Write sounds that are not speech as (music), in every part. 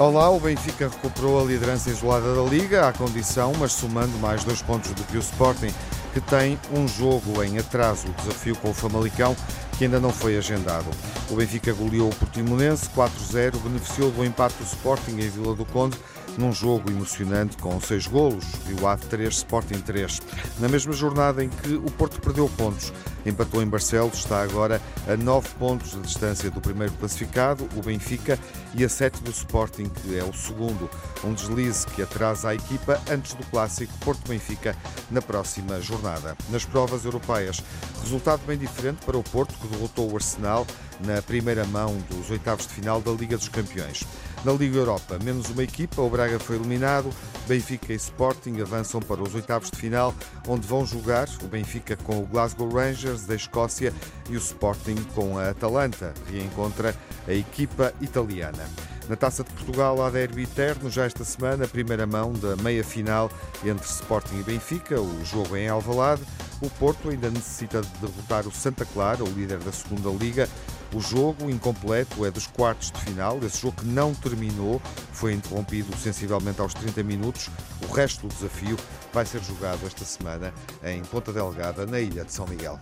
Olá, o Benfica recuperou a liderança isolada da Liga, à condição, mas somando mais dois pontos do que o Sporting, que tem um jogo em atraso, o desafio com o Famalicão, que ainda não foi agendado. O Benfica goleou o Portimonense 4-0, beneficiou do empate do Sporting em Vila do Conde, num jogo emocionante com seis golos, o Ave 3, Sporting 3. Na mesma jornada em que o Porto perdeu pontos, empatou em Barcelos, está agora a nove pontos de distância do primeiro classificado, o Benfica, e a sete do Sporting, que é o segundo. Um deslize que atrasa a equipa antes do clássico Porto-Benfica na próxima jornada. Nas provas europeias, resultado bem diferente para o Porto, que derrotou o Arsenal na primeira mão dos oitavos de final da Liga dos Campeões. Na Liga Europa, menos uma equipa, o Braga foi eliminado, Benfica e Sporting avançam para os oitavos de final, onde vão jogar o Benfica com o Glasgow Rangers da Escócia e o Sporting com a Atalanta, reencontra a equipa italiana. Na Taça de Portugal há derby eterno já esta semana, a primeira mão da meia-final entre Sporting e Benfica, o jogo em Alvalade. O Porto ainda necessita de derrotar o Santa Clara, o líder da segunda Liga, o jogo incompleto é dos quartos de final. Esse jogo que não terminou foi interrompido sensivelmente aos 30 minutos. O resto do desafio vai ser jogado esta semana em Ponta Delgada, na ilha de São Miguel.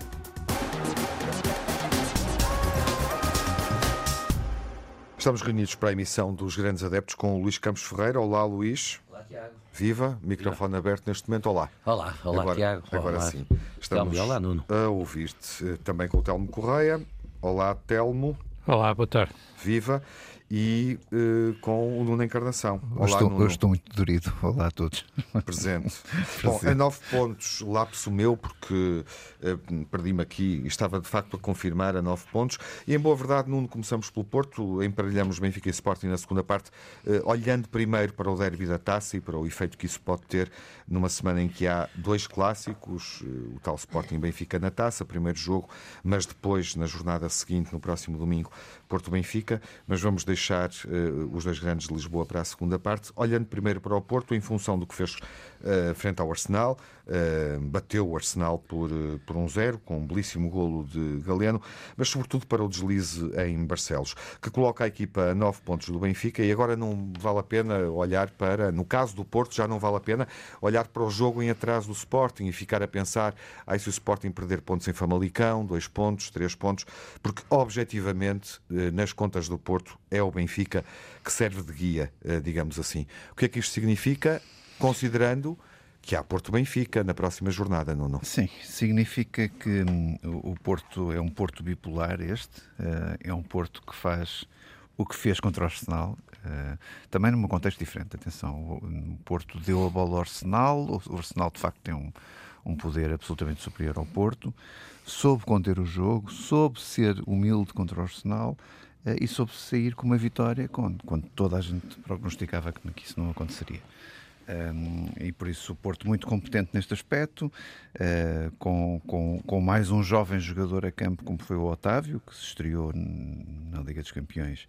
Estamos reunidos para a emissão dos Grandes Adeptos com o Luís Campos Ferreira. Olá, Luís. Olá, Tiago. Viva, microfone Viva. aberto neste momento. Olá. Olá, olá, agora, Tiago. Agora olá. sim. Estamos olá, Nuno. a ouvir-te eh, também com o Telmo Correia. Olá, Telmo. Olá, boa tarde. Viva. E uh, com o Nuno Encarnação. Olá, eu estou, Nuno. Eu estou muito dorido. Olá a todos. Presente. (laughs) Bom, a nove pontos, lapso meu, porque uh, perdi-me aqui e estava de facto a confirmar a nove pontos. E em boa verdade, Nuno, começamos pelo Porto, emparelhamos Benfica e Sporting na segunda parte, uh, olhando primeiro para o derby da taça e para o efeito que isso pode ter numa semana em que há dois clássicos, o tal Sporting Benfica na taça, primeiro jogo, mas depois, na jornada seguinte, no próximo domingo, Porto-Benfica. Mas vamos deixar uh, os dois grandes de Lisboa para a segunda parte, olhando primeiro para o Porto, em função do que fez uh, frente ao Arsenal. Uh, bateu o Arsenal por, por um zero, com um belíssimo golo de Galeno, mas sobretudo para o deslize em Barcelos, que coloca a equipa a nove pontos do Benfica e agora não vale a pena olhar para, no caso do Porto, já não vale a pena olhar para o jogo em atraso do Sporting e ficar a pensar, ai, se o Sporting perder pontos em Famalicão, dois pontos, três pontos, porque objetivamente, nas contas do Porto, é o Benfica que serve de guia, digamos assim. O que é que isto significa? Considerando que há Porto Benfica na próxima jornada, Nuno. Sim, significa que hum, o Porto é um Porto bipolar este, uh, é um Porto que faz o que fez contra o Arsenal, uh, também num contexto diferente, atenção, o Porto deu a bola ao Arsenal, o Arsenal de facto tem um, um poder absolutamente superior ao Porto, soube conter o jogo, soube ser humilde contra o Arsenal, Uh, e soube sair com uma vitória quando, quando toda a gente prognosticava que isso não aconteceria. Um, e por isso o Porto muito competente neste aspecto, uh, com, com, com, mais um jovem jogador a campo como foi o Otávio, que se estreou na Liga dos Campeões,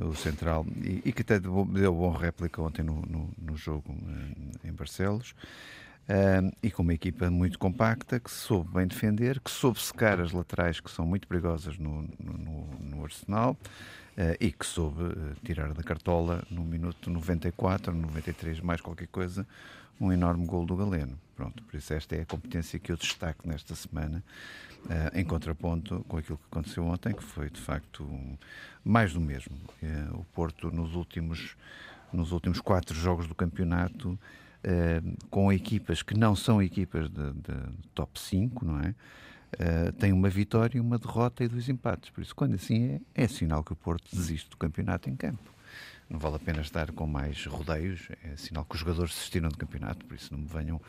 o Central, e, e que até deu, deu bom réplica ontem no, no, no jogo uh, em Barcelos. Uh, e com uma equipa muito compacta que soube bem defender, que soube secar as laterais que são muito perigosas no, no, no Arsenal e que soube uh, tirar da cartola no minuto 94, 93, mais qualquer coisa, um enorme gol do Galeno. Pronto, por isso esta é a competência que eu destaco nesta semana, em contraponto com aquilo que aconteceu ontem, que foi de facto um, mais do mesmo. o Porto nos últimos, nos últimos quatro jogos do campeonato Uh, com equipas que não são equipas de, de top 5, não é? Uh, tem uma vitória, uma derrota e dois empates. Por isso, quando assim é, é sinal que o Porto desiste do campeonato em campo. Não vale a pena estar com mais rodeios, é sinal que os jogadores desistiram do campeonato, por isso não me venham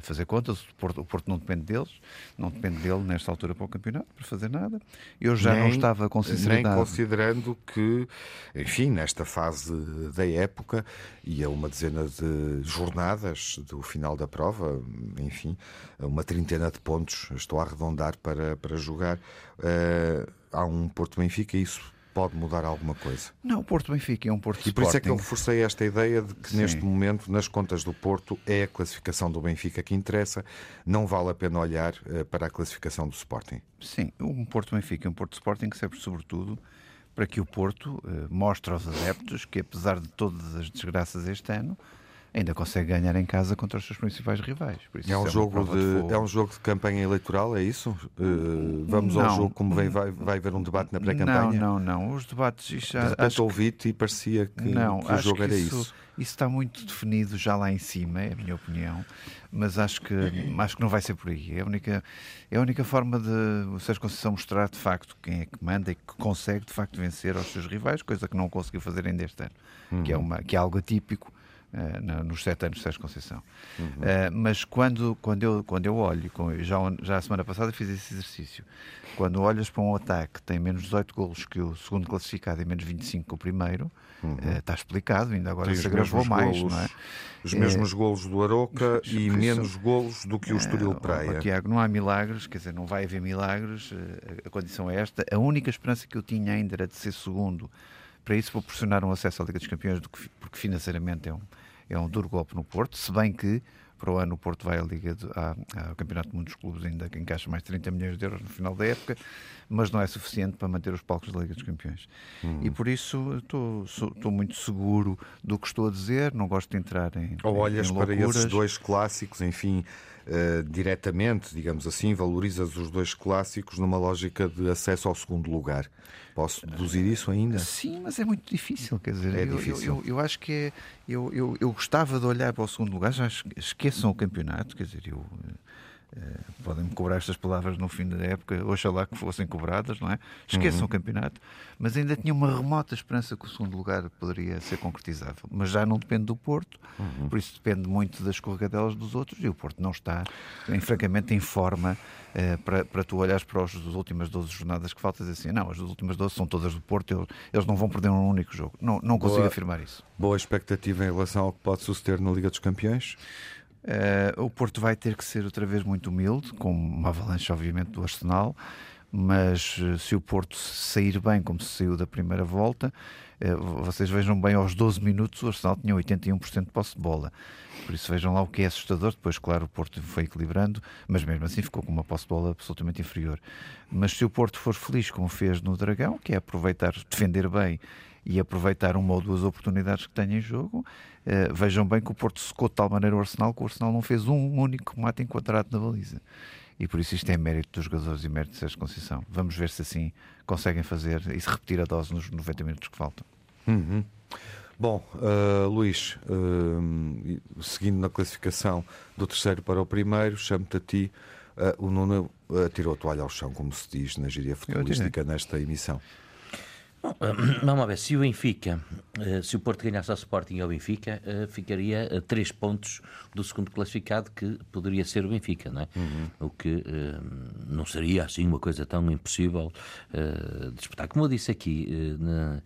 fazer contas. O Porto, o Porto, não depende deles, não depende dele nesta altura para o campeonato, para fazer nada. Eu já nem, não estava com sinceridade. Nem considerando que, enfim, nesta fase da época e a uma dezena de jornadas do final da prova, enfim, uma trintena de pontos, estou a arredondar para, para jogar, uh, há um Porto Benfica, isso pode mudar alguma coisa? Não, o Porto Benfica é um Porto E por isso é que eu reforcei esta ideia de que Sim. neste momento, nas contas do Porto, é a classificação do Benfica que interessa, não vale a pena olhar uh, para a classificação do Sporting. Sim, um Porto Benfica, um Porto Sporting que serve sobretudo para que o Porto uh, mostre aos adeptos que, apesar de todas as desgraças este ano, ainda consegue ganhar em casa contra os seus principais rivais. é, um é, jogo de, de é um jogo de campanha eleitoral, é isso? Uh, vamos não, ao jogo como vem, vai, vai haver um debate na pré-campanha? Não, não, não. Os debates já. Acho ouvi-te e parecia que, não, que o jogo que era isso, isso. Isso está muito definido já lá em cima, é a minha opinião, mas acho que, acho que não vai ser por aí. É a única, é a única forma de o Sérgio Conceição mostrar de facto quem é que manda e que consegue de facto vencer aos seus rivais, coisa que não conseguiu fazer ainda este ano, uhum. que, é uma, que é algo atípico uh, nos sete anos de Sérgio Conceição. Uhum. Uh, mas quando, quando, eu, quando eu olho, já, já a semana passada fiz esse exercício, quando olhas para um ataque que tem menos 18 golos que o segundo classificado e menos 25 que o primeiro, uhum. uh, está explicado, ainda agora se agravou mais, golos, não é? Os mesmos é, golos do Aroca e menos golos do que o Estoril Praia. Oh, Tiago, não há milagres, quer dizer, não vai haver milagres, a condição é esta. A única esperança que eu tinha ainda era de ser segundo para isso proporcionar um acesso à Liga dos Campeões, porque financeiramente é um, é um duro golpe no Porto, se bem que para o ano o Porto vai à Liga do, à, ao Campeonato do Mundo dos Clubes, ainda que encaixa mais 30 milhões de euros no final da época, mas não é suficiente para manter os palcos da Liga dos Campeões. Hum. E por isso estou, estou muito seguro do que estou a dizer, não gosto de entrar em. Ou olhas em para esses dois clássicos, enfim, uh, diretamente, digamos assim, valorizas os dois clássicos numa lógica de acesso ao segundo lugar. Posso deduzir isso ainda? Sim, mas é muito difícil, quer dizer, é eu, difícil. Eu, eu, eu, acho que é, eu, eu, eu gostava de olhar para o segundo lugar, já esqueçam o campeonato, quer dizer, eu Podem-me cobrar estas palavras no fim da época, oxalá que fossem cobradas, não é? Esqueçam uhum. o campeonato, mas ainda tinha uma remota esperança que o segundo lugar poderia ser concretizável. Mas já não depende do Porto, uhum. por isso depende muito das escorregadelas dos outros e o Porto não está, em, francamente, em forma uh, para, para tu olhares para as últimas 12 jornadas que faltas assim, não, as últimas 12 são todas do Porto, eles, eles não vão perder um único jogo. Não, não consigo boa, afirmar isso. Boa expectativa em relação ao que pode suceder na Liga dos Campeões? Uh, o Porto vai ter que ser outra vez muito humilde, com uma avalanche, obviamente, do Arsenal. Mas uh, se o Porto sair bem, como se saiu da primeira volta, uh, vocês vejam bem, aos 12 minutos o Arsenal tinha 81% de posse de bola. Por isso vejam lá o que é assustador. Depois, claro, o Porto foi equilibrando, mas mesmo assim ficou com uma posse de bola absolutamente inferior. Mas se o Porto for feliz, como fez no Dragão, que é aproveitar, defender bem e aproveitar uma ou duas oportunidades que tem em jogo. Uh, vejam bem que o Porto secou de tal maneira o Arsenal que o Arsenal não fez um único mate enquadrado na baliza. E por isso isto é mérito dos jogadores e mérito de Sérgio Conceição. Vamos ver se assim conseguem fazer e se repetir a dose nos 90 minutos que faltam. Uhum. Bom, uh, Luís, uh, seguindo na classificação do terceiro para o primeiro, chamo-te a ti. Uh, o Nuno tirou a toalha ao chão, como se diz na gíria futebolística nesta emissão. Bom, vamos ver, se o Benfica, eh, se o Porto ganhasse ao Sporting e ao Benfica, eh, ficaria a três pontos do segundo classificado, que poderia ser o Benfica, não é? Uhum. O que eh, não seria assim uma coisa tão impossível de disputar. Como eu disse aqui, na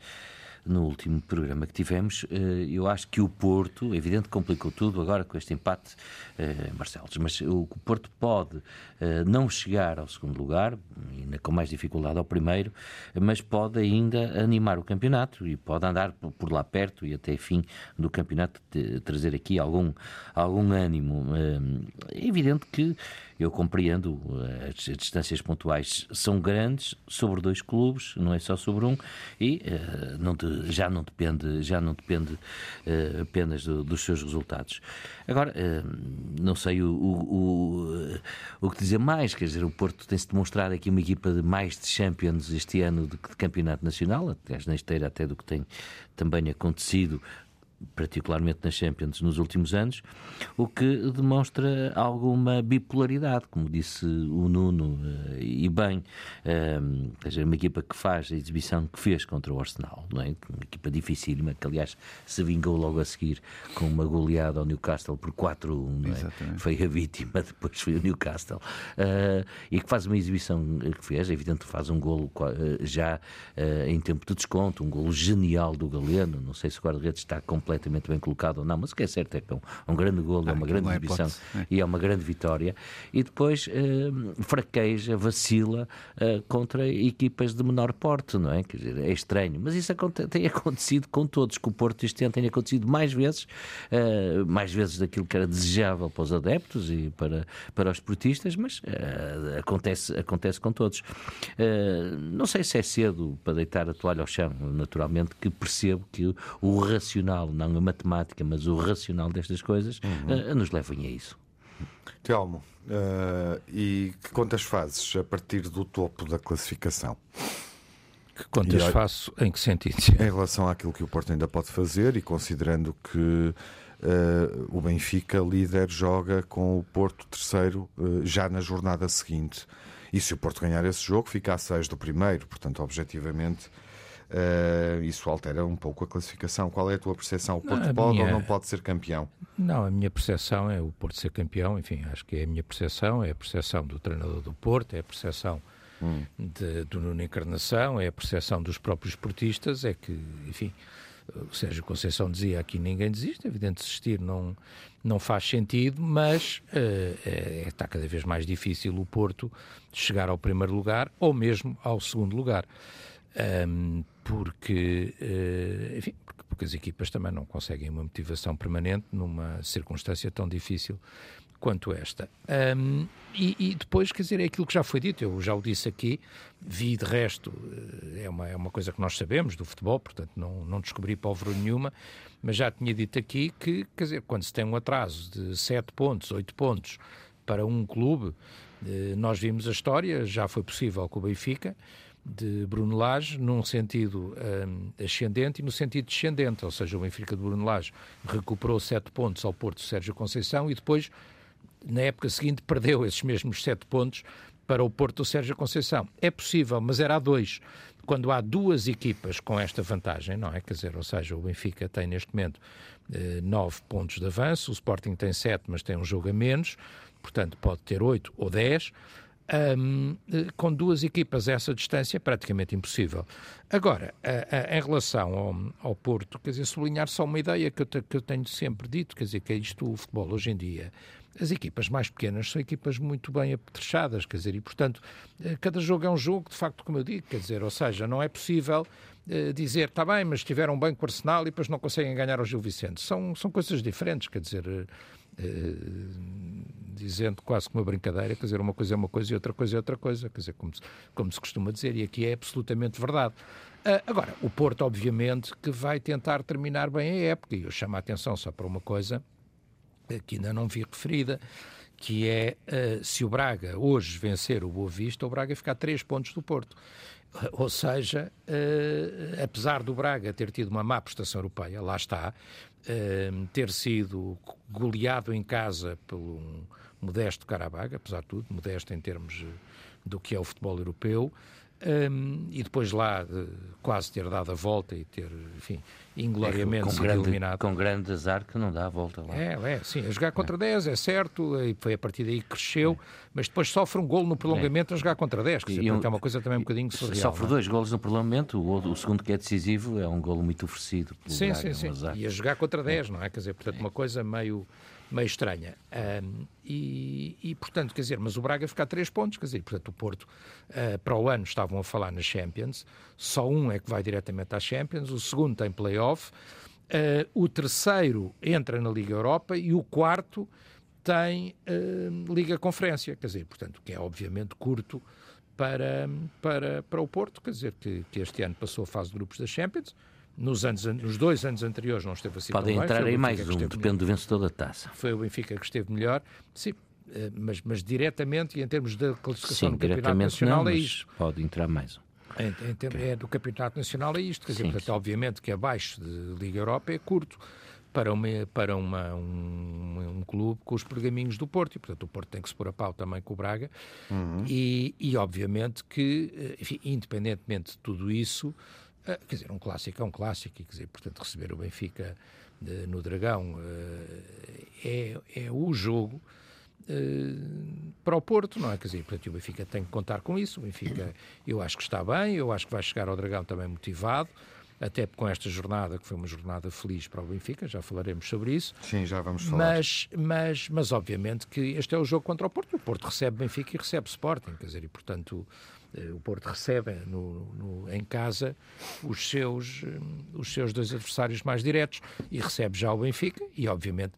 no último programa que tivemos, eh, eu acho que o Porto, é evidente, complicou tudo agora com este empate eh, em Barcelos, mas o Porto pode eh, não chegar ao segundo lugar, ainda com mais dificuldade ao primeiro, mas pode ainda animar o campeonato e pode andar por lá perto e até fim do campeonato trazer aqui algum, algum ânimo. É evidente que eu compreendo, eh, as, as distâncias pontuais são grandes sobre dois clubes, não é só sobre um, e uh, não de, já não depende, já não depende uh, apenas do, dos seus resultados. Agora, uh, não sei o, o, o, o, que dizer mais, quer dizer, o Porto tem-se demonstrado aqui uma equipa de mais de Champions este ano de, de campeonato nacional, até na esteira até do que tem também acontecido particularmente nas Champions nos últimos anos, o que demonstra alguma bipolaridade, como disse o Nuno, eh, e bem, seja, uma equipa que faz a exibição que fez contra o Arsenal, não é? uma equipa dificílima, que aliás se vingou logo a seguir com uma goleada ao Newcastle por 4-1, é? foi a vítima, (laughs) depois foi o Newcastle, uh, e que faz uma exibição que fez, é evidente que faz um golo uh, já uh, em tempo de desconto, um golo genial do Galeno, não sei se o guarda-redes está completamente completamente bem colocado ou não, mas o que é certo é que é um, um grande golo, é ah, uma grande é exibição é. e é uma grande vitória. E depois uh, fraqueja, vacila uh, contra equipas de menor porte, não é? Quer dizer, é estranho. Mas isso (laughs) tem acontecido com todos, que o Porto este ano tem acontecido mais vezes, uh, mais vezes daquilo que era desejável para os adeptos e para, para os portistas, mas acontece, acontece com todos. não sei se é cedo para deitar a toalha ao chão, naturalmente, que percebo que o racional, não a matemática, mas o racional destas coisas, uhum. nos levem a isso. Telmo, uh, e que contas fazes a partir do topo da classificação? Que contas e, faço em que sentido? Em relação àquilo que o Porto ainda pode fazer e considerando que uh, o Benfica, líder, joga com o Porto terceiro uh, já na jornada seguinte. E se o Porto ganhar esse jogo, fica a seis do primeiro. Portanto, objetivamente, Uh, isso altera um pouco a classificação. Qual é a tua percepção? O Porto não, pode minha... ou não pode ser campeão? Não, a minha percepção é o Porto ser campeão. Enfim, acho que é a minha percepção, é a percepção do treinador do Porto, é a percepção hum. de, do Nuno Encarnação, é a percepção dos próprios esportistas. É que, enfim, o Sérgio Conceição dizia aqui ninguém desiste, é evidente desistir não, não faz sentido, mas uh, é, está cada vez mais difícil o Porto chegar ao primeiro lugar ou mesmo ao segundo lugar um, porque, uh, enfim, porque, as equipas também não conseguem uma motivação permanente numa circunstância tão difícil quanto esta. Um, e, e, depois, quer dizer, é aquilo que já foi dito, eu já o disse aqui, vi de resto, eh, é uma, é uma coisa que nós sabemos do futebol, portanto não, não descobri pólvora nenhuma, mas já tinha dito aqui que, quer dizer, quando se tem um atraso de 7 pontos, 8 pontos para um clube, eh, nós vimos a história, já foi possível com o Benfica, de Bruno Lage num sentido um, ascendente e no sentido descendente, ou seja, o Benfica de Bruno Lage recuperou sete pontos ao Porto Sérgio Conceição e depois, na época seguinte, (laughs) perdeu esses mesmos sete pontos para o Porto Sérgio Conceição. É possível, mas era a dois. Quando há duas equipas com esta vantagem, não é? Quer dizer, ou seja, o Benfica tem neste momento eh, nove pontos de avanço, o Sporting tem sete, mas tem um jogo a menos, portanto pode ter oito ou dez. Um, com duas equipas essa distância é praticamente impossível. Agora, a, a, em relação ao, ao, Porto, quer dizer, sublinhar só uma ideia que eu, te, que eu, tenho sempre dito, quer dizer, que é isto o futebol hoje em dia. As equipas mais pequenas são equipas muito bem apetrechadas, quer dizer, e portanto, eh, cada jogo é um jogo, de facto, como eu digo, quer dizer, ou seja, não é possível uh, dizer, está bem, mas tiveram bem com o Arsenal e depois não conseguem ganhar ao Gil Vicente. São, são coisas diferentes, quer dizer, uh, dizendo quase que uma brincadeira, quer dizer, uma coisa é uma coisa e outra coisa é outra coisa, quer dizer, como se, como se costuma dizer, e aqui é absolutamente verdade. Uh, agora, o Porto, obviamente, que vai tentar terminar bem a época, e eu chamo a atenção só para uma coisa que ainda não vi referida, que é uh, se o Braga hoje vencer o Boa Vista, o Braga fica a 3 pontos do Porto. Ou seja, uh, apesar do Braga ter tido uma má prestação europeia, lá está, uh, ter sido goleado em casa pelo um modesto Carabaga, apesar de tudo, modesto em termos do que é o futebol europeu, um, e depois lá de quase ter dado a volta e ter, enfim, ingloriamente é, sido grande, eliminado. Com grande azar que não dá a volta lá. É, é sim, a jogar contra é. 10 é certo, e foi a partir daí que cresceu, é. mas depois sofre um gol no prolongamento é. a jogar contra 10, que um, é uma coisa também um bocadinho surreal. Sofre é? dois golos no prolongamento, o, o, segundo que é decisivo é um golo muito oferecido. sim, Braga, sim, sim. E a jogar contra 10, não é? Quer dizer, portanto, uma coisa meio meio estranha. Um, e, e, portanto, quer dizer, mas o Braga fica a três pontos, quer dizer, portanto, o Porto, uh, para o ano, estavam a falar na Champions, só um é que vai diretamente à Champions, o segundo tem playoff, uh, o terceiro entra na Liga Europa e o quarto tem uh, Liga Conferência, quer dizer, portanto, que é obviamente curto para, para, para o Porto, quer dizer, que, que este ano passou a fase de grupos da Champions, nos, anos, nos dois anos anteriores não esteve assim Pode entrar aí mais um, depende melhor. do vencedor da taça. Foi o Benfica que esteve melhor. Sim, eh, mas, mas diretamente e em termos da classificação Sim, do Campeonato Nacional não, é isto. Pode entrar mais um. Em, em, é do Campeonato Nacional é isto. Quer dizer, sim, portanto, sim. obviamente que abaixo de Liga Europa é curto para, uma, para uma, um, um, clube com os pergaminhos do Porto. E, portanto, o Porto tem que se pôr a pau também com o Braga. Uhum. E, e, obviamente, que, eh, enfim, independentemente de tudo isso, Uh, quer dizer, um clássico é um clássico, e quer dizer, portanto, receber o Benfica uh, no Dragão uh, é, é o jogo para o Porto, não é? Quer dizer, portanto, o Benfica tem que contar com isso. O Benfica, eu acho que está bem, eu acho que vai chegar ao Dragão também motivado. até com esta jornada, que foi uma jornada feliz para o Benfica, já falaremos sobre isso. Sim, já vamos falar. Mas, mas, mas obviamente que este é o jogo contra o Porto. O Porto recebe Benfica e recebe Sporting, quer dizer, e portanto eh, o Porto recebe no, no, em casa os seus, eh, os seus dois adversários mais diretos e recebe já o Benfica e obviamente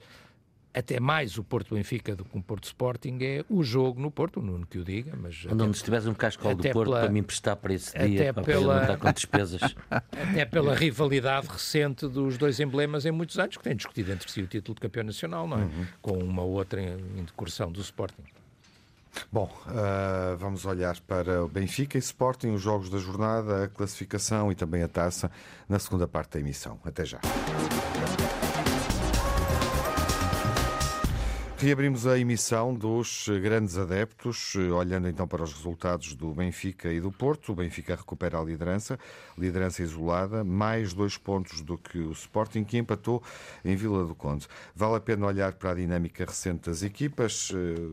até mais o Porto Benfica do que o Porto Sporting é o jogo no Porto, o Nuno que o diga, mas onde, onde estiveres um cascol do Porto pela, para me emprestar para esse dia, para pela, não estar com despesas. (laughs) Até pela rivalidade recente dos dois emblemas em muitos anos, que têm discutido entre si o título de campeão nacional, não é? Uhum. Com uma outra incursão do Sporting. Bom, uh, vamos olhar para o Benfica e Sporting, os jogos da jornada, a classificação e também a taça na segunda parte da emissão. Até já. Reabrimos a emissão dos grandes adeptos, olhando então para os resultados do Benfica e do Porto. O Benfica recupera a liderança, liderança isolada, mais dois pontos do que o Sporting, que empatou em Vila do Conde. Vale a pena olhar para a dinâmica recente das equipas.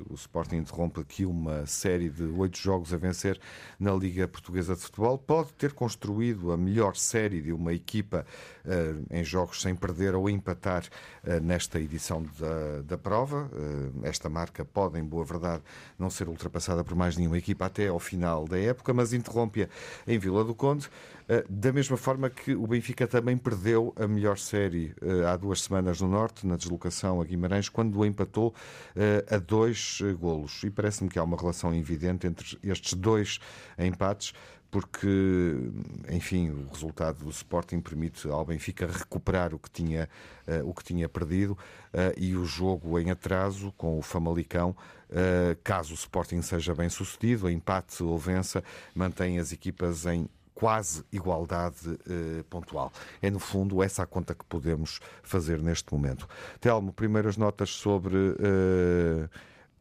O Sporting interrompe aqui uma série de oito jogos a vencer na Liga Portuguesa de Futebol. Pode ter construído a melhor série de uma equipa eh, em jogos sem perder ou empatar eh, nesta edição da, da prova. Eh, esta marca pode, em boa verdade, não ser ultrapassada por mais nenhuma equipa até ao final da época, mas interrompe-a em Vila do Conde. Da mesma forma que o Benfica também perdeu a melhor série há duas semanas no Norte, na deslocação a Guimarães, quando empatou a dois golos. E parece-me que há uma relação evidente entre estes dois empates porque, enfim, o resultado do Sporting permite ao Benfica recuperar o que tinha, uh, o que tinha perdido uh, e o jogo em atraso com o Famalicão, uh, caso o Sporting seja bem sucedido, empate ou vença, mantém as equipas em quase igualdade pontual. É, no fundo, essa a conta que podemos fazer neste momento. Telmo, primeiras notas sobre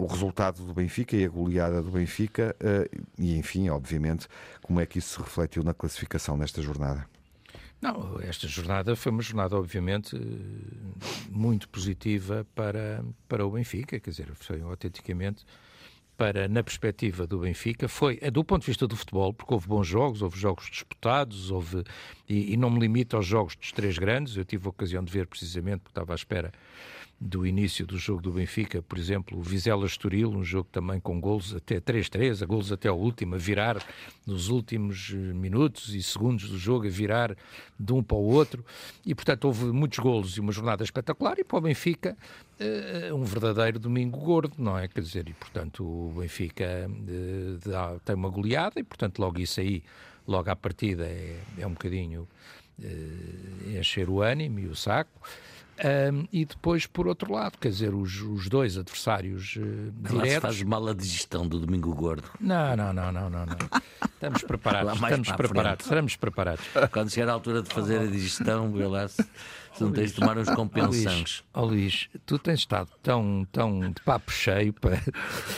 o resultado do Benfica e a goleada do Benfica uh, e, enfim, obviamente, como é que isso se refletiu na classificação nesta jornada? Não, esta jornada foi uma jornada, obviamente, muito positiva para, para o Benfica, quer dizer, foi autenticamente para, na perspectiva do Benfica, foi, é do ponto de vista do futebol, porque houve bons jogos, houve jogos disputados, houve, e, e não me limito aos jogos dos três grandes, eu tive a ocasião de ver precisamente, porque estava à espera do início do jogo do Benfica, por exemplo, o Vizela Estoril, um jogo também com golos até 3-3, a golos até o último, a virar nos últimos eh, minutos e segundos do jogo, a virar de um para o outro, e portanto houve muitos golos e uma jornada espetacular, e para o Benfica uh, um verdadeiro domingo gordo, não é? Quer dizer, e portanto o Benfica dá, tem uma goleada, e portanto logo isso aí, logo à partida, é, é um bocadinho uh, encher o ânimo e o saco. Um, e depois, por outro lado, quer dizer, os, os dois adversários uh, diretos... Lá faz mal a digestão do Domingo Gordo. Não, não, não, não, não. não. Estamos (laughs) preparados, estamos preparados, estamos preparados. Quando chegar a altura de fazer a digestão, vê lá se... Se não tens de tomar uns compensantes. Ó oh, Luís, tu tens estado tão, tão de papo cheio para.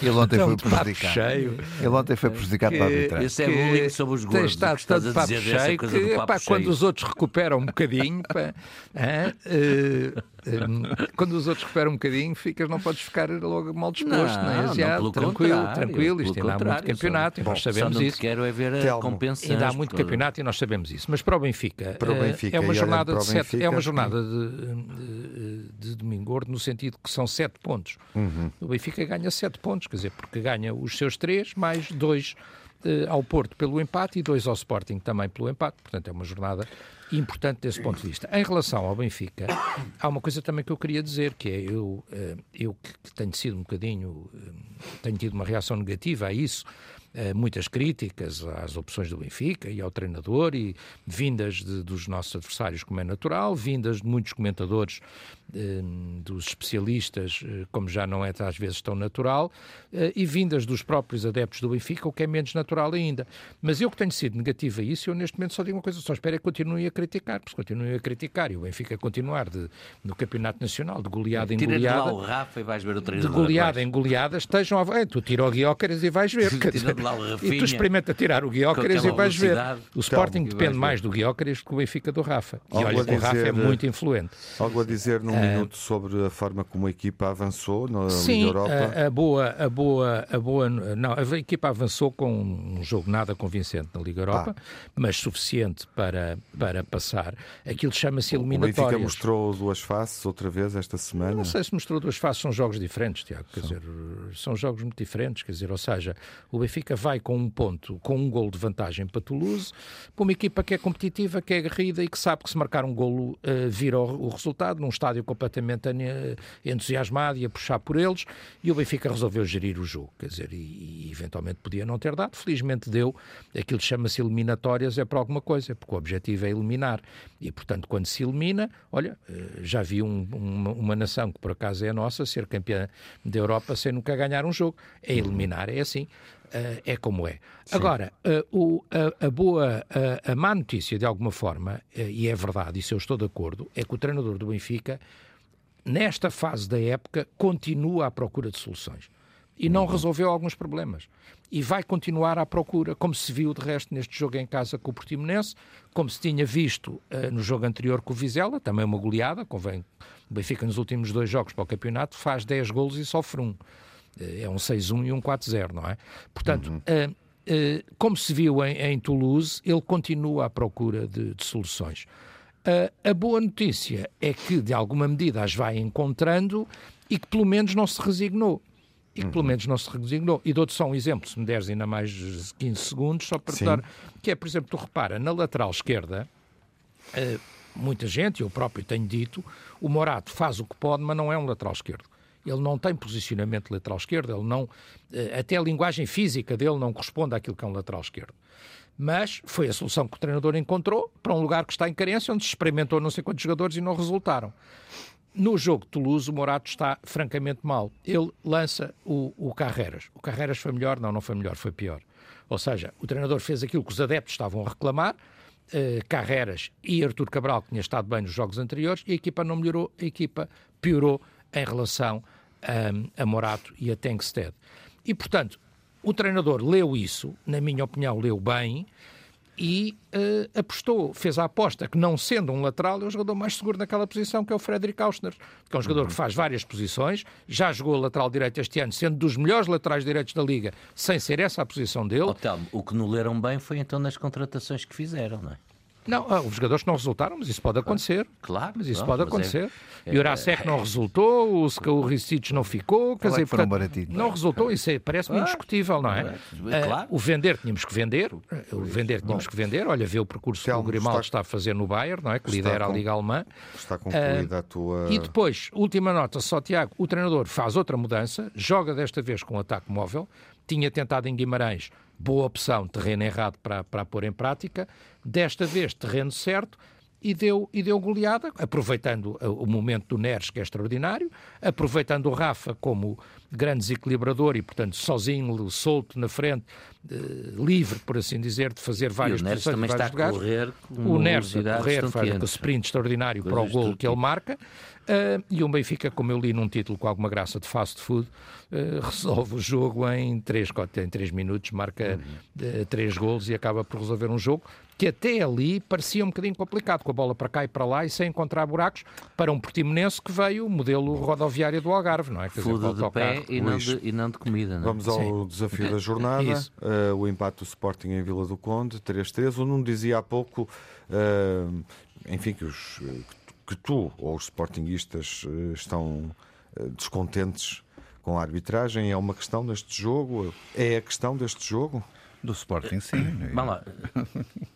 Ele ontem foi prejudicado. Cheio, Ele ontem foi prejudicado para arbitrar. Isso é bullying sobre os gordos. Tens estado tão de papo cheio que, pá, quando os outros recuperam um bocadinho, pá, uh, uh, quando os outros recuperam um bocadinho, ficas, não podes ficar logo mal disposto, não, é? Já, não, tranquilo, tranquilo, isto ainda há muito campeonato e nós sabemos isso. quero é ver a compensação. Ainda há muito campeonato e nós sabemos isso. Mas para o Benfica, para o Benfica é uma jornada de sete, é uma jornada de, de, de domingo gordo, no sentido que são sete pontos. Uhum. O Benfica ganha sete pontos, quer dizer, porque ganha os seus três mais dois ao Porto pelo empate e dois ao Sporting também pelo empate. Portanto, é uma jornada importante desse ponto de vista. Em relação ao Benfica, há uma coisa também que eu queria dizer, que é eu, uh, eu que tenho sido um bocadinho, uh, tenho tido uma reação negativa a isso, eh, muitas críticas às opções do Benfica e ao treinador, e vindas de, dos nossos adversários, como é natural, vindas de muitos comentadores, eh, dos especialistas, eh, como já não é às vezes tão natural, e vindas dos próprios adeptos do Benfica, o que é menos natural ainda. Mas eu que tenho sido negativo a isso, eu neste momento só digo uma coisa, só espero é que continuem a criticar, porque continuem a criticar e o Benfica continuar de, no Campeonato Nacional, de goleada em goleada. Tira lá o Rafa e vais ver o treinador. De goleada em goleada, estejam a. É, tu tira o Guiócaras e vais ver. (laughs) lá o E Rafinha. tu experimenta tirar o Guiócares Com e vais ver. O Sporting Então, e depende mais do Guiócares do que o Benfica do Rafa. E Algo olha, a o Rafa é dizer, muito influente. Algo a dizer num Eh, minuto sobre a forma como a equipa avançou na Liga Sim, Europa? a, a boa, a boa, a boa, não, a equipa avançou com um jogo nada convincente na Liga Europa, mas suficiente para, para passar. Aquilo chama-se o Benfica eliminatórias. mostrou duas faces outra vez esta semana. Não sei se mostrou duas faces, são jogos diferentes, Tiago. Quer dizer, são jogos muito diferentes. Quer dizer, ou seja, o Benfica vai com um ponto, com um gol de vantagem para Toulouse, para uma equipa que é competitiva, que é aguerrida e que sabe que se marcar um golo uh, vira o, o, resultado, num estádio completamente entusiasmado e a puxar por eles, e o Benfica resolveu gerir o jogo. Quer dizer, e, e eventualmente podia não ter dado, felizmente deu. Aquilo chama-se eliminatórias, é para alguma coisa, porque o objetivo é eliminar. E, portanto, quando se elimina, olha, já vi um, uma, uma nação que por acaso é a nossa, ser campeã da Europa sem nunca ganhar um jogo. É eliminar, é assim. Uh, é como é. Sim. Agora, uh, o, a, a, boa, a, a, má notícia, de alguma forma, uh, e é verdade, isso eu estou de acordo, é que o treinador do Benfica, nesta fase da época, continua à procura de soluções. E não resolveu alguns problemas. E vai continuar à procura, como se viu de resto neste jogo em casa com o Portimonense, como se tinha visto no jogo anterior com o Vizela, também uma goleada, convém. O Benfica nos últimos dois jogos para o campeonato faz 10 golos e sofre um é um 6-1 e um 4-0, não é? Portanto, uhum. uh, uh, como se viu em, em, Toulouse, ele continua à procura de, de soluções. Uh, a boa notícia é que, de alguma medida, as vai encontrando e que, pelo menos, não se resignou. E que, pelo Uhum. menos, não se resignou. E dou-te só um exemplo, se me deres ainda mais 15 segundos, só para dar. Que é, por exemplo, tu repara, na lateral esquerda, muita gente, eu próprio tenho dito, o Morato faz o que pode, mas não é um lateral esquerdo ele não tem posicionamento lateral esquerdo, ele não, até a linguagem física dele não corresponde àquilo que é um lateral esquerdo. Mas foi a solução que o treinador encontrou para um lugar que está em carência, onde experimentou não sei quantos jogadores e não resultaram. No jogo de Toulouse, o Morato está francamente mal. Ele lança o, o Carreras. O Carreras foi melhor? Não, não foi melhor, foi pior. Ou seja, o treinador fez aquilo que os adeptos estavam a reclamar, uh, Carreras e Artur Cabral, que tinha estado bem nos jogos anteriores, e a equipa não melhorou, a equipa piorou em relação a, a Morato e a Tenkstead. E, portanto, o treinador leu isso, na minha opinião, leu bem e uh, apostou, fez a aposta que, não sendo um lateral, é o jogador mais seguro naquela posição, que é o Frederic Austner, que é um jogador uhum. que faz várias posições, já jogou lateral direito este ano, sendo dos melhores laterais direitos da Liga, sem ser essa a posição dele. Oh, Telmo, o que não leram bem foi então nas contratações que fizeram, não é? Não, ah, os jogadores não resultaram, mas isso pode acontecer. Claro, mas isso pode mas acontecer. é- e o Urasek não resultou, o, o Ricic não ficou, quer é dizer, portanto, baratinhos? não resultou, isso é- parece-me indiscutível, não é? é, Ah, claro. O vender tínhamos que vender, o vender tínhamos que vender, olha, vê o percurso que o Grimaldo está- está a fazer no Bayern, não é? Que lidera a Liga Alemã. Está concluída a tua. E depois, última nota, só Tiago, o treinador faz outra mudança, joga desta vez com ataque móvel, tinha tentado em Guimarães, boa opção, terreno errado para, para pôr em prática, desta vez terreno certo, e deu, e deu goleada, aproveitando uh, o momento do Neres, que é extraordinário, aproveitando o Rafa como grande desequilibrador e, portanto, sozinho, solto na frente, eh, livre, por assim dizer, de fazer E várias o Neres também está a correr com O Neres a correr, faz aquele sprint extraordinário para o golo que ele tipo. marca. Uh, e o Benfica, como eu li num título com alguma graça de fast food, uh, resolve o jogo em 3, em três minutos, marca uh, três golos e acaba por resolver um jogo que até ali parecia um bocadinho complicado, com a bola para cá e para lá e sem encontrar buracos, para um portimonense que veio o modelo rodoviário do Algarve, não é? Quer dizer, Fudo de pé e não de, e não de comida, não é? Vamos ao desafio da jornada. Eh, o empate do Sporting em Vila do Conde, 3-3. O Nuno dizia há pouco, eh, enfim, que, os, que tu ou os Sportinguistas eh, estão eh, descontentes com a arbitragem. É uma questão deste jogo? É a questão deste jogo? Do Sporting, sim. Vamos lá.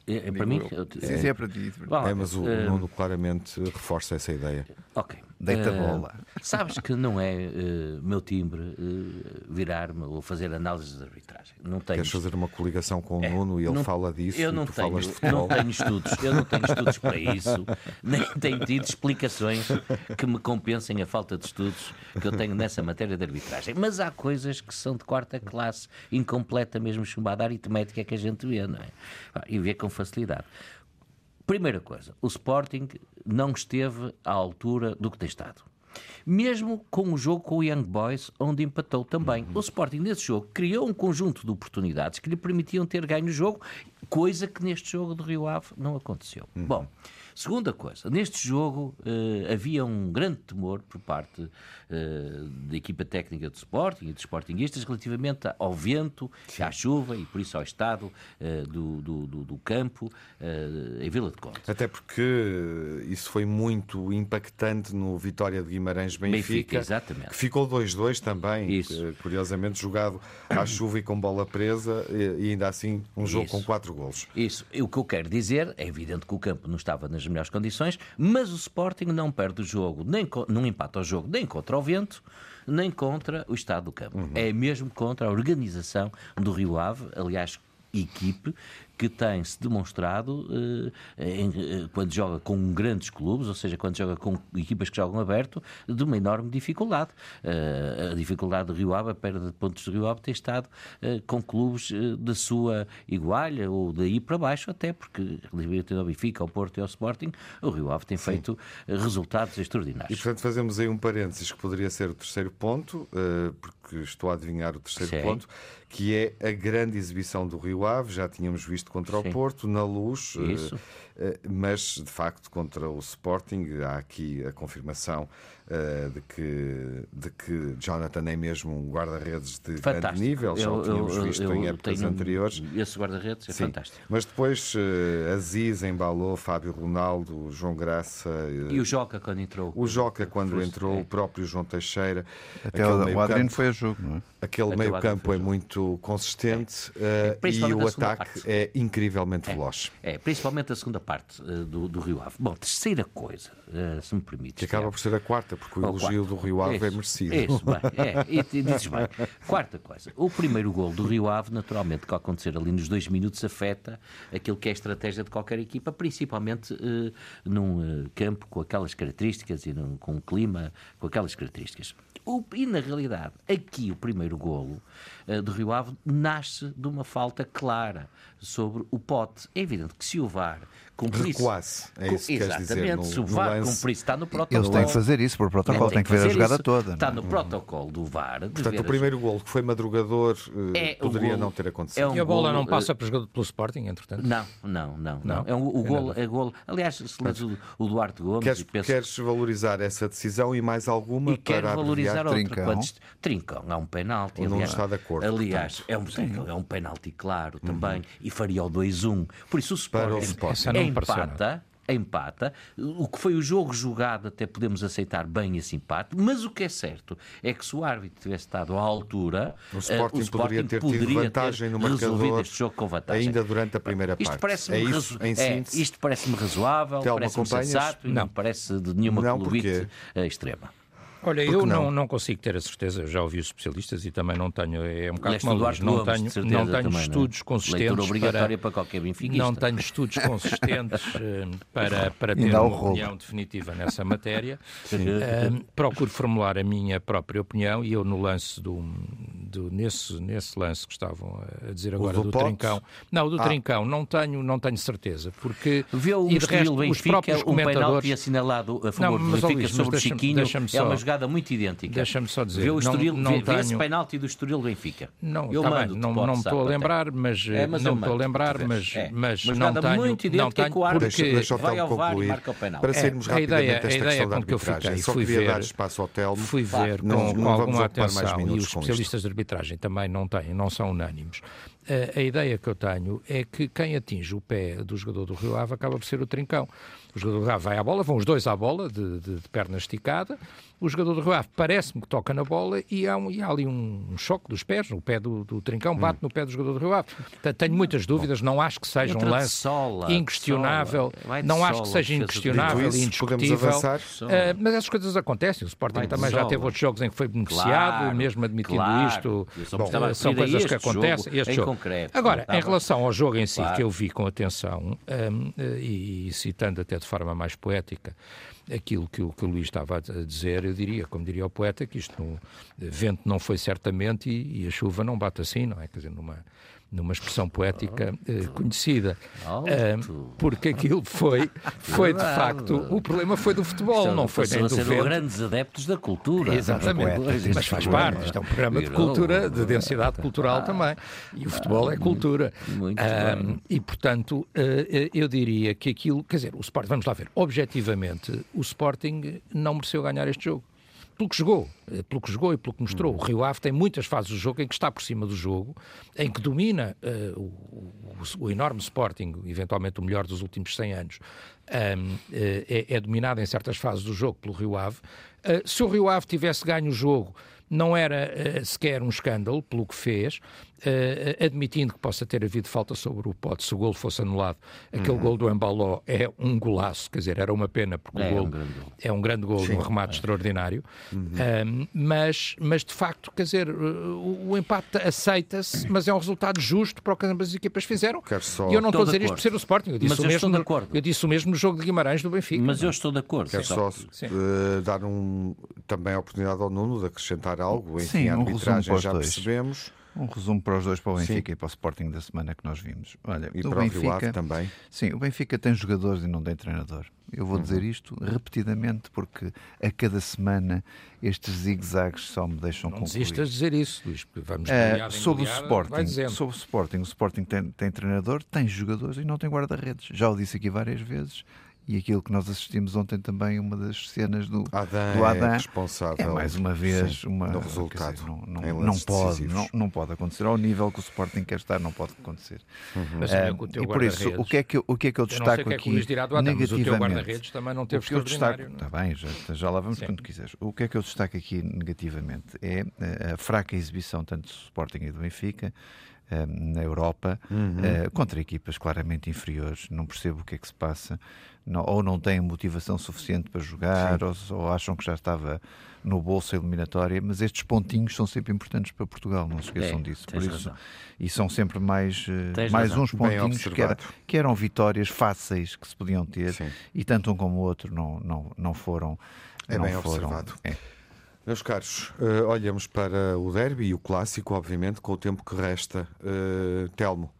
É, é para mim? Eu- Sim, sim, é para ti. Lá. É, mas o Eh, Nuno claramente reforça essa ideia. Ok. Deita a Eh, bola. Sabes que não é eh, meu timbre eh, virar-me ou fazer análises de arbitragem. Não tenho. Queres fazer uma coligação com o Nuno e ele É, não- fala disso eu e não tenho, falas de eu futebol? não tenho estudos, eu não tenho estudos para isso, nem tenho tido explicações que me compensem a falta de estudos que eu tenho nessa matéria de arbitragem. Mas há coisas que são de quarta classe, incompleta mesmo chumbada, aritmética que a gente vê, não é? Ah, E vê com facilidade. Primeira coisa, o Sporting não esteve à altura do que tem estado. Mesmo com o jogo com o Young Boys, onde empatou também. O Sporting, nesse jogo, criou um conjunto de oportunidades que lhe permitiam ter ganho o jogo, coisa que neste jogo do Rio Ave não aconteceu. Bom. Segunda coisa, neste jogo uh, havia um grande temor por parte da equipa técnica do Sporting e dos Sportingistas relativamente ao vento, Sim. à chuva e por isso ao estado uh, do, do, do, campo em Vila de Conde. Até porque isso foi muito impactante no Vitória de Guimarães-Benfica, que ficou 2-2 também, isso. curiosamente jogado à chuva e com bola presa e, ainda assim um jogo isso. com quatro golos. Isso, o que eu quero dizer, é evidente que o campo não estava nas melhores condições, mas o Sporting não perde o jogo, nem não empata o jogo nem contra o vento, nem contra o estado do campo. Uhum. É mesmo contra a organização do Rio Ave, aliás, equipe que tem-se demonstrado eh, em, eh, quando joga com grandes clubes, ou seja, quando joga com equipas que jogam aberto, de uma enorme dificuldade. Eh, a dificuldade do Rio Ave, a perda de pontos do Rio Ave, tem estado com clubes da sua igualha ou daí para baixo, até porque relativamente ao Benfica, ao Porto e ao Sporting, o Rio Ave tem Sim. feito resultados extraordinários. E portanto fazemos aí um parênteses que poderia ser o terceiro ponto, porque estou a adivinhar o terceiro Sim. ponto, que é a grande exibição do Rio Ave, já tínhamos visto contra Sim. o Porto, na luz, Isso. Eh, mas de facto contra o Sporting há aqui a confirmação uh, de, que, de que Jonathan é mesmo um guarda-redes de fantástico. grande nível, já o tínhamos eu, visto eu, em épocas anteriores. Esse guarda-redes é Sim. fantástico. Mas depois uh, Aziz embalou, Fábio Ronaldo, João Graça. Uh, e o Joca quando entrou. O Joca quando entrou, é. o próprio João Teixeira. Até o, o Adriano foi a jogo, não é? Aquele meio-campo é muito consistente é. e o ataque parte. é incrivelmente é. veloz. É, principalmente a segunda parte do, do Rio Ave. Bom, terceira coisa, se me permite. Que acaba por ser a quarta, porque o elogio do Rio Ave é merecido. Isso, bem, (laughs) é, e, e dizes bem. Quarta coisa, o primeiro gol do Rio Ave, naturalmente, que ao acontecer ali nos dois minutos, afeta aquilo que é a estratégia de qualquer equipa, principalmente uh, num uh, campo com aquelas características e num, com um clima com aquelas características. O, e na realidade, aqui o primeiro golo uh, do Rio Ave nasce de uma falta clara sobre o pote. É evidente que se o VAR cumprisse. Recuasse, é isso que Exatamente, dizer, no, se o VAR cumprisse, está no protocolo. Eles têm que fazer isso por protocolo, têm que, ver a jogada isso, toda. Está no protocolo do VAR. Portanto, o primeiro gol que foi madrugador eh, é poderia não ter acontecido. É um e a bola não passa uh, pelo Sporting, entretanto? Não, não, não. não. É um, o, gol, é gol. Aliás, se lês o, o Duarte Gomes. Queres, penso... queres, valorizar essa decisão e mais alguma e para valorizar outra. Trincão. Trincão, é um penalti. Ou não está de acordo. Aliás, é um, é um penalti claro também uhum. e faria o 2-1. Por isso o Sporting empata empata. O que foi o jogo jogado, até podemos aceitar bem esse empate, mas o que é certo é que se o árbitro tivesse estado à altura, o Sporting, uh, o Sporting poderia ter poderia tido vantagem ter no marcador este jogo com vantagem. ainda durante a primeira isto parte. Parece é isso, é, Isto parece-me razoável, parece-me sensato e não, não parece de nenhuma não, clubite extrema. Olha, eu não? não? não consigo ter a certeza, já ouvi os especialistas e também não tenho, é um bocado como Luís, não tenho, não tenho também, estudos não. consistentes Leitura obrigatória para, para qualquer benfiquista. Não tenho estudos (laughs) consistentes eh, para, para ter uma opinião definitiva nessa matéria. (laughs) Uh, procuro formular a minha própria opinião e eu no lance do, do nesse, nesse lance que estavam a dizer agora do, do Trincão. Não, do ah. Trincão, não tenho, não tenho certeza, porque Viu o e de resto, Benfica, os próprios um comentadores... assinalado a favor não, do Benfica sobre o Chiquinho, é uma jogada muito idêntica. Deixa-me só dizer. Vê o Estoril, não, não vê, tenho... esse penalti do Estoril Benfica. Não, eu tá mando, bem, não, não me estou a lembrar, mas, é, mas não estou a lembrar, mas, é. mas, mas não tenho, muito idêntica não tenho, que o árbitro porque deixa, deixa vai ao VAR e marca o penalti. Para sermos é, a ideia, a ideia com que eu fiquei, só fui ver, dar espaço ao Telmo, fui ver com, alguma atenção e os especialistas de arbitragem também não têm, não são unânimes. A, a ideia que eu tenho é que quem atinge o pé do jogador do Rio Ave acaba por ser o Trincão. O jogador do Rio Ave vai à bola, vão os dois à bola, de, de, de perna esticada. O jogador do Rio Ave parece-me que toca na bola e há, um, e há ali um, choque dos pés. O pé do, do Trincão bate hum. no pé do jogador do Rio Ave. Tenho muitas dúvidas, não acho que seja um lance sola, inquestionável. Sola. Não acho que seja inquestionável e indiscutível. Uh, mas essas coisas acontecem. O Sporting também já teve outros jogos em que foi beneficiado, claro, mesmo admitindo claro. isto. Bom, são coisas que acontecem. Jogo, este jogo. Concreto, Agora, em relação ao jogo em si, claro. que eu vi com atenção, um, e, e citando até de forma mais poética, aquilo que o, que o Luís estava a dizer, eu diria, como diria o poeta, que isto no, vento não foi certamente e, e, a chuva não bate assim, não é? Quer dizer, numa, numa expressão poética uh, conhecida. Uh, porque aquilo foi, foi de facto, o problema foi do futebol, não foi nem do vento. grandes adeptos da cultura. Exatamente, mas faz parte, isto é um programa de cultura, de densidade cultural também, e o futebol é cultura. Muito uh, e, portanto, eu diria que aquilo, quer dizer, o Sporting, vamos lá ver, objetivamente, o Sporting não mereceu ganhar este jogo pelo que jogou, eh, pelo que jogou e pelo que mostrou. O Rio Ave tem muitas fases do jogo em que está por cima do jogo, em que domina uh, o, o, o, enorme Sporting, eventualmente o melhor dos últimos 100 anos, um, uh, é, é, dominado em certas fases do jogo pelo Rio Ave. Uh, se o Rio Ave tivesse ganho o jogo, não era sequer um escândalo pelo que fez, uh, admitindo que possa ter havido falta sobre o pote, se o gol fosse anulado, aquele uhum. gol do Embaló é um golaço, quer dizer, era uma pena, porque é, o gol um é um grande gol, um remate é. extraordinário. Uhum. mas, mas, de facto, quer dizer, o, o empate aceita-se, mas é um resultado justo para o que ambas as equipas fizeram. E eu não estou a dizer isto por ser o Sporting, eu disse, mas o, mesmo, no, eu disse o mesmo no jogo de Guimarães do Benfica. Mas eu estou de acordo. Quero só uh, dar um, também a oportunidade ao Nuno de acrescentar algo. Enfim, Sim, a arbitragem já percebemos. Um resumo para os dois, para o Benfica sim. e para o Sporting da semana que nós vimos. Olha, e para Benfica, o Rio Ave também. Sim, o Benfica tem jogadores e não tem treinador. Eu vou uhum. dizer isto repetidamente porque a cada semana estes zigue-zagues só me deixam não concluir. Não de dizer isso, Luís, porque vamos uh, sobre, o Sporting, sobre o Sporting, o Sporting tem, tem treinador, tem jogadores e não tem guarda-redes. Já o disse aqui várias vezes e aquilo que nós assistimos ontem também, uma das cenas do Adam, do Adam é, responsável, é mais uma vez sim, uma, do resultado. Dizer, não, não, não pode, não, não, pode acontecer. Ao nível que o Sporting quer estar, não pode acontecer. Uhum. Mas, uh, e por isso, o que, é que eu, o que é que eu destaco eu aqui? Que é Adam, negativamente, o guarda-redes também não teve o que eu destaco, Está é? bem, já, já lá vamos sim. quando quiseres. O que é que eu destaco aqui negativamente é eh, a fraca exibição tanto do Sporting e do Benfica na Europa uhum. uh, contra equipas claramente inferiores. Não percebo o que é que se passa. Não, ou não têm motivação suficiente para jogar, ou, ou, acham que já estava no bolso a eliminatória. Mas estes pontinhos são sempre importantes para Portugal, não se esqueçam é, disso. Por isso, razão. e são sempre mais, uh, mais uns pontinhos que, era, que, eram vitórias fáceis que se podiam ter Sim. e tanto um como o outro não, não, não foram. É não bem foram, observado. É. Meus caros, uh, olhamos para o derby e o clássico, obviamente, com o tempo que resta. Uh, Telmo,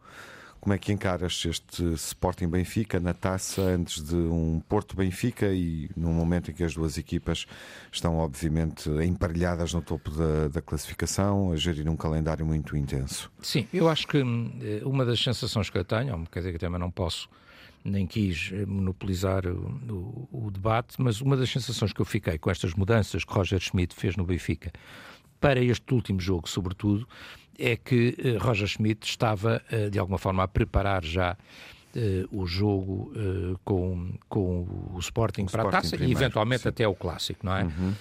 como é que encaras este Sporting Benfica na taça antes de um Porto Benfica e num momento em que as duas equipas estão, obviamente, emparelhadas no topo da, da classificação, a gerir um calendário muito intenso? Sim, eu acho que hum, uma das sensações que eu tenho, quer dizer que também não posso nem quis eh, monopolizar o, o, o, debate, mas uma das sensações que eu fiquei com estas mudanças que Roger Schmidt fez no Benfica, para este último jogo, sobretudo, é que uh, Roger Schmidt estava, uh, de alguma forma, a preparar já uh, o jogo com, com o Sporting o para Sporting a taça primeiro, e, eventualmente, sim. até o Clássico, não é? Uhum.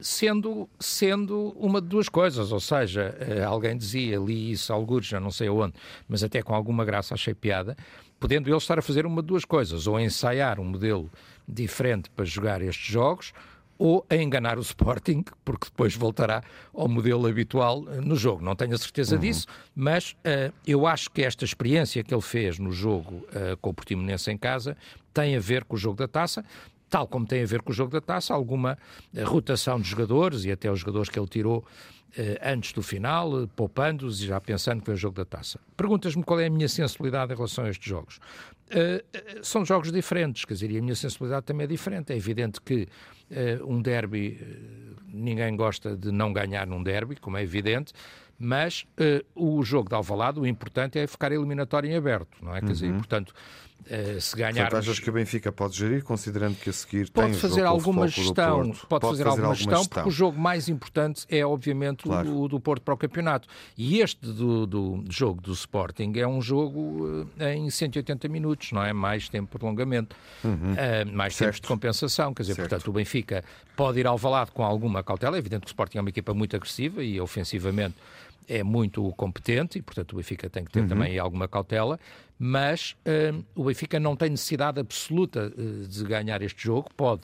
sendo, sendo uma de duas coisas, ou seja, alguém dizia, li isso, alguns, já não sei aonde, mas até com alguma graça achei piada, podendo ele estar a fazer uma de duas coisas, ou a ensaiar um modelo diferente para jogar estes jogos, ou a enganar o Sporting, porque depois voltará ao modelo habitual eh, no jogo. Não tenho a certeza uhum. disso, mas uh, eu acho que esta experiência que ele fez no jogo uh, com o Portimonense em casa tem a ver com o jogo da taça, tal como tem a ver com o jogo da taça, alguma rotação de jogadores e até os jogadores que ele tirou antes do final, eh, poupando-os e já pensando que vem o jogo da taça. Perguntas-me qual é a minha sensibilidade em relação a estes jogos. Uh, são jogos diferentes, quer dizer, e a minha sensibilidade também é diferente. É evidente que uh, um derby, uh, ninguém gosta de não ganhar num derby, como é evidente, mas o jogo de Alvalade, o importante é ficar eliminatório em aberto, não é? Quer dizer, uhum. portanto, Uh, se. Portanto, achas que o Benfica pode gerir, considerando que a seguir pode tem fazer alguma gestão, pode, pode, fazer, alguma, alguma gestão, gestão, porque o jogo mais importante é, obviamente, claro. o do Porto para o campeonato. E este do, do, jogo do Sporting é um jogo uh, em 180 minutos, não é? Mais tempo de prolongamento, uhum. uh, mais tempo de compensação. Quer dizer, certo. portanto, o Benfica pode ir ao valado com alguma cautela. É evidente que o Sporting é uma equipa muito agressiva e ofensivamente é muito competente e, portanto, o Benfica tem que ter uhum. também alguma cautela, mas uh, o Benfica não tem necessidade absoluta uh, de ganhar este jogo. Pode,